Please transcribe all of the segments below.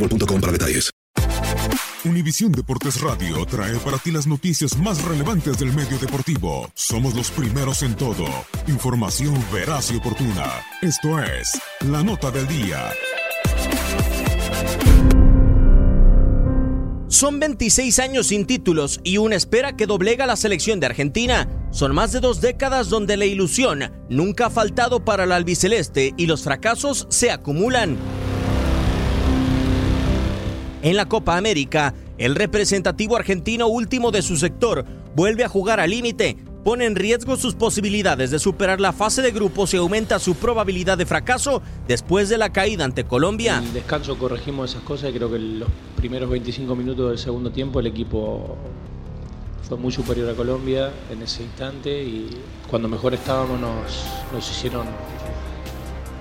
boostmobile.com para detalles. Univisión Deportes Radio trae para ti las noticias más relevantes del medio deportivo. Somos los primeros en todo. Información veraz y oportuna. Esto es La Nota del Día. Son 26 años sin títulos y una espera que doblega la selección de Argentina. Son más de dos décadas donde la ilusión nunca ha faltado para el albiceleste y los fracasos se acumulan. En la Copa América, el representativo argentino último de su sector vuelve a jugar al límite, pone en riesgo sus posibilidades de superar la fase de grupos y aumenta su probabilidad de fracaso después de la caída ante Colombia. En descanso corregimos esas cosas y creo que los primeros 25 minutos del segundo tiempo el equipo fue muy superior a Colombia en ese instante y cuando mejor estábamos nos, hicieron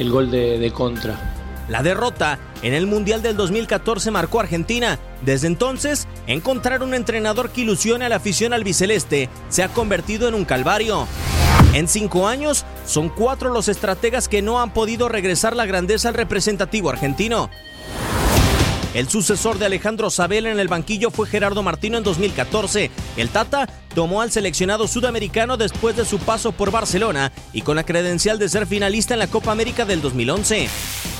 el gol de contra. La derrota en el Mundial del 2014 marcó a Argentina. Desde entonces, encontrar un entrenador que ilusione a la afición albiceleste se ha convertido en un calvario. En cinco años, son cuatro los estrategas que no han podido regresar la grandeza al representativo argentino. El sucesor de Alejandro Sabel en el banquillo fue Gerardo Martino en 2014. El Tata tomó al seleccionado sudamericano después de su paso por Barcelona y con la credencial de ser finalista en la Copa América del 2011.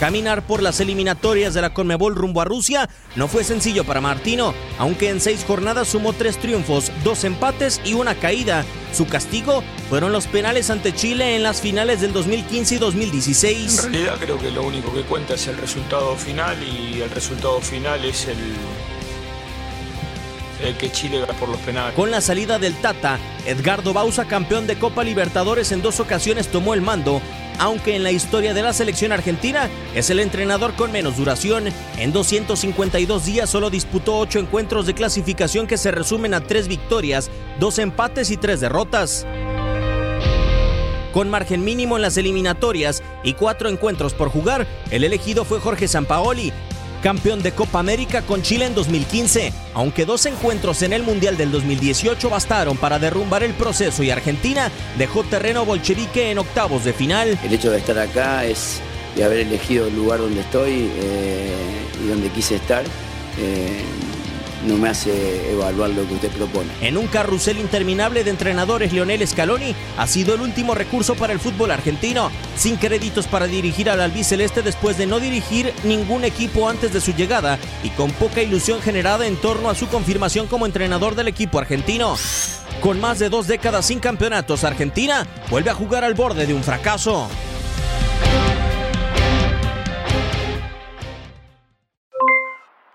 Caminar por las eliminatorias de la Conmebol rumbo a Rusia no fue sencillo para Martino, aunque en seis jornadas sumó tres triunfos, dos empates y una caída. Su castigo fueron los penales ante Chile en las finales del 2015 y 2016. En realidad creo que lo único que cuenta es el resultado final y el resultado final es el, el que Chile va por los penales. Con la salida del Tata, Edgardo Bausa, campeón de Copa Libertadores en dos ocasiones, tomó el mando, aunque en la historia de la selección argentina es el entrenador con menos duración. En 252 días solo disputó 8 encuentros de clasificación que se resumen a 3 victorias, 2 empates y 3 derrotas. Con margen mínimo en las eliminatorias y 4 encuentros por jugar, el elegido fue Jorge Sampaoli, campeón de Copa América con Chile en 2015, aunque dos encuentros en el Mundial del 2018 bastaron para derrumbar el proceso y Argentina dejó terreno bolchevique en octavos de final. El hecho de estar acá es de haber elegido el lugar donde estoy eh, y donde quise estar. eh, no me hace evaluar lo que usted propone. En un carrusel interminable de entrenadores, Lionel Scaloni ha sido el último recurso para el fútbol argentino, sin créditos para dirigir al albiceleste después de no dirigir ningún equipo antes de su llegada y con poca ilusión generada en torno a su confirmación como entrenador del equipo argentino. Con más de dos décadas sin campeonatos, Argentina vuelve a jugar al borde de un fracaso.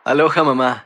Aloha mamá,